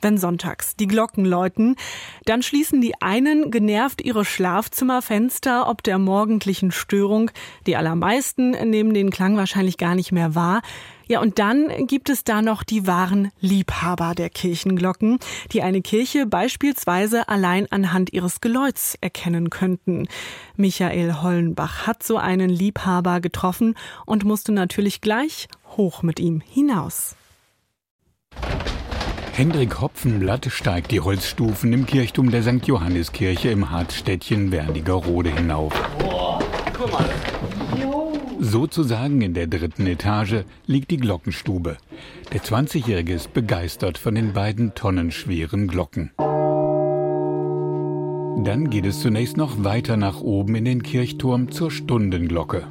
Wenn sonntags die Glocken läuten, dann schließen die einen genervt ihre Schlafzimmerfenster ob der morgendlichen Störung. Die allermeisten nehmen den Klang wahrscheinlich gar nicht mehr wahr. Ja, und dann gibt es da noch die wahren Liebhaber der Kirchenglocken, die eine Kirche beispielsweise allein anhand ihres Geläuts erkennen könnten. Michael Hollenbach hat so einen Liebhaber getroffen und musste natürlich gleich hoch mit ihm hinaus. Hendrik Hopfenblatt steigt die Holzstufen im Kirchturm der St. Johanneskirche im Hartstädtchen Wernigerode hinauf. Boah, guck mal. Sozusagen in der dritten Etage liegt die Glockenstube. Der 20-Jährige ist begeistert von den beiden tonnenschweren Glocken. Dann geht es zunächst noch weiter nach oben in den Kirchturm zur Stundenglocke.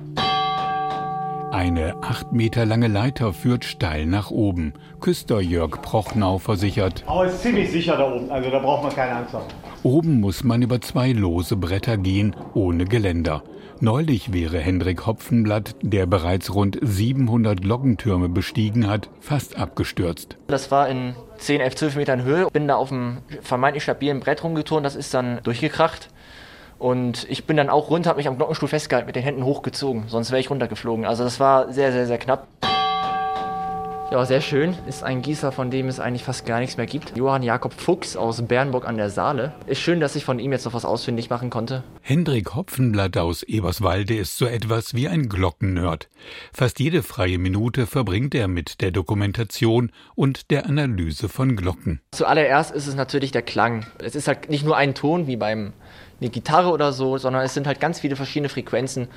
Eine acht Meter lange Leiter führt steil nach oben. Küster Jörg Prochnau versichert. Aber es ist ziemlich sicher da oben, also da braucht man keine Angst haben. Oben muss man über zwei lose Bretter gehen, ohne Geländer. Neulich wäre Hendrik Hopfenblatt, der bereits rund 700 Glockentürme bestiegen hat, fast abgestürzt. Das war in 10, 11, 12 Metern Höhe. Bin da auf einem vermeintlich stabilen Brett rumgeturnt, das ist dann durchgekracht. Und ich bin dann auch runter, habe mich am Glockenstuhl festgehalten, mit den Händen hochgezogen, sonst wäre ich runtergeflogen. Also das war sehr, sehr, sehr knapp. Ja, sehr schön. Ist ein Gießer, von dem es eigentlich fast gar nichts mehr gibt. Johann Jakob Fuchs aus Bernburg an der Saale. Ist schön, dass ich von ihm jetzt noch was ausfindig machen konnte. Hendrik Hopfenblatt aus Eberswalde ist so etwas wie ein Glockennerd. Fast jede freie Minute verbringt er mit der Dokumentation und der Analyse von Glocken. Zuallererst ist es natürlich der Klang. Es ist halt nicht nur ein Ton wie beim eine Gitarre oder so, sondern es sind halt ganz viele verschiedene Frequenzen,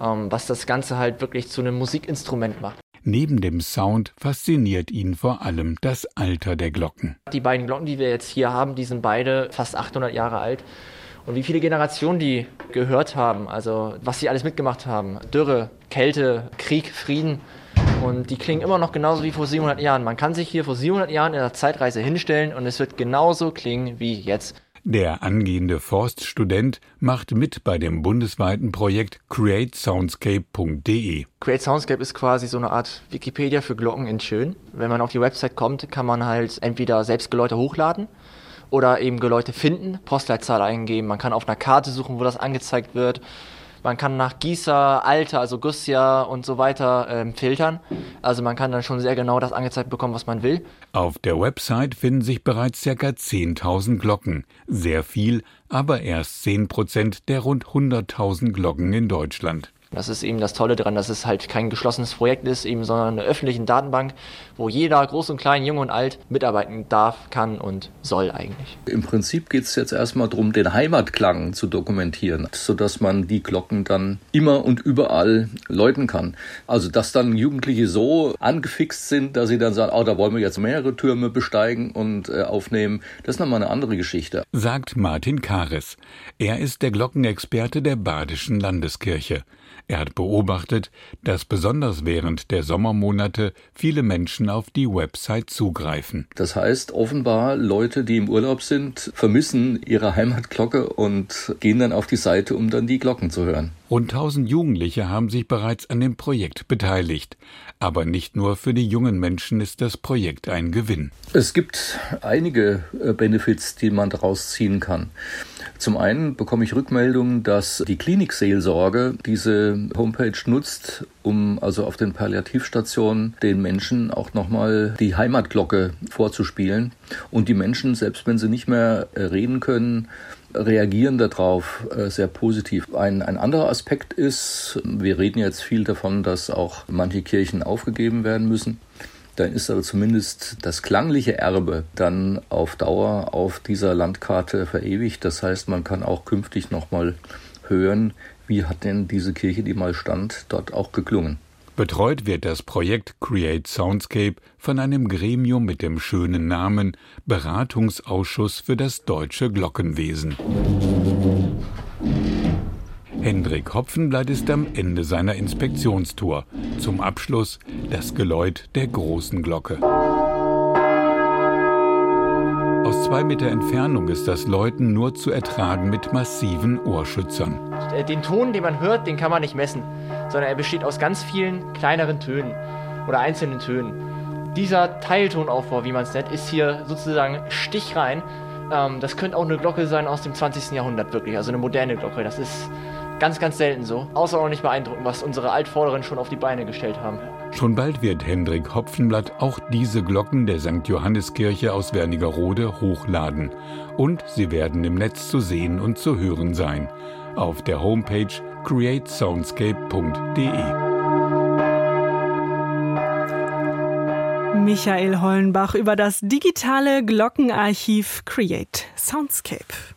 ähm, was das Ganze halt wirklich zu einem Musikinstrument macht. Neben dem Sound fasziniert ihn vor allem das Alter der Glocken. Die beiden Glocken, die wir jetzt hier haben, die sind beide fast 800 Jahre alt. Und wie viele Generationen die gehört haben, also was sie alles mitgemacht haben. Dürre, Kälte, Krieg, Frieden. Und die klingen immer noch genauso wie vor 700 Jahren. Man kann sich hier vor 700 Jahren in der Zeitreise hinstellen und es wird genauso klingen wie jetzt. Der angehende Forststudent macht mit bei dem bundesweiten Projekt createsoundscape.de. Create Soundscape ist quasi so eine Art Wikipedia für Glocken in Schön. Wenn man auf die Website kommt, kann man halt entweder selbst Geläute hochladen oder eben Geläute finden, Postleitzahl eingeben. Man kann auf einer Karte suchen, wo das angezeigt wird. Man kann nach Gießer, Alter, also Gussjahr und so weiter ähm, filtern. Also man kann dann schon sehr genau das angezeigt bekommen, was man will. Auf der Website finden sich bereits ca. 10.000 Glocken. Sehr viel, aber erst 10 Prozent der rund 100.000 Glocken in Deutschland. Das ist eben das Tolle daran, dass es halt kein geschlossenes Projekt ist, eben, sondern eine öffentliche Datenbank, wo jeder, groß und klein, jung und alt, mitarbeiten darf, kann und soll eigentlich. Im Prinzip geht es jetzt erstmal darum, den Heimatklang zu dokumentieren, sodass man die Glocken dann immer und überall läuten kann. Also, dass dann Jugendliche so angefixt sind, dass sie dann sagen, oh, da wollen wir jetzt mehrere Türme besteigen und äh, aufnehmen, das ist nochmal eine andere Geschichte. Sagt Martin Kares. Er ist der Glockenexperte der Badischen Landeskirche. Er hat beobachtet, dass besonders während der Sommermonate viele Menschen auf die Website zugreifen. Das heißt, offenbar Leute, die im Urlaub sind, vermissen ihre Heimatglocke und gehen dann auf die Seite, um dann die Glocken zu hören. Rund 1000 Jugendliche haben sich bereits an dem Projekt beteiligt. Aber nicht nur für die jungen Menschen ist das Projekt ein Gewinn. Es gibt einige äh, Benefits, die man daraus ziehen kann. Zum einen bekomme ich Rückmeldungen, dass die Klinikseelsorge diese Homepage nutzt, um also auf den Palliativstationen den Menschen auch nochmal die Heimatglocke vorzuspielen. Und die Menschen, selbst wenn sie nicht mehr äh, reden können, reagieren darauf äh, sehr positiv. Ein, ein anderer Aspekt ist, wir reden jetzt viel davon, dass auch manche Kirchen aufgegeben werden müssen. Dann ist aber zumindest das klangliche Erbe dann auf Dauer auf dieser Landkarte verewigt. Das heißt, man kann auch künftig nochmal hören, wie hat denn diese Kirche, die mal stand, dort auch geklungen. Betreut wird das Projekt Create Soundscape von einem Gremium mit dem schönen Namen Beratungsausschuss für das deutsche Glockenwesen. Hendrik Hopfenblatt ist am Ende seiner Inspektionstour. Zum Abschluss das Geläut der großen Glocke. Aus zwei Meter Entfernung ist das Läuten nur zu ertragen mit massiven Ohrschützern. Den Ton, den man hört, den kann man nicht messen, sondern er besteht aus ganz vielen kleineren Tönen. oder einzelnen Tönen. Dieser Teiltonaufbau, wie man es nennt, ist hier sozusagen stichrein. Ähm, das könnte auch eine Glocke sein aus dem 20. Jahrhundert, wirklich, also eine moderne Glocke. Das ist ganz, ganz selten so. Außerordentlich beeindruckend, was unsere Altvorderen schon auf die Beine gestellt haben. Schon bald wird Hendrik Hopfenblatt auch diese Glocken der St. Johanneskirche aus Wernigerode hochladen. Und sie werden im Netz zu sehen und zu hören sein. Auf der Homepage createsoundscape.de. Michael Hollenbach über das digitale Glockenarchiv Create Soundscape.